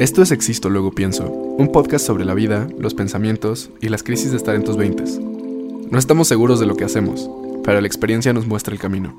Esto es Existo, luego pienso, un podcast sobre la vida, los pensamientos y las crisis de estar en tus veintes. No estamos seguros de lo que hacemos, pero la experiencia nos muestra el camino.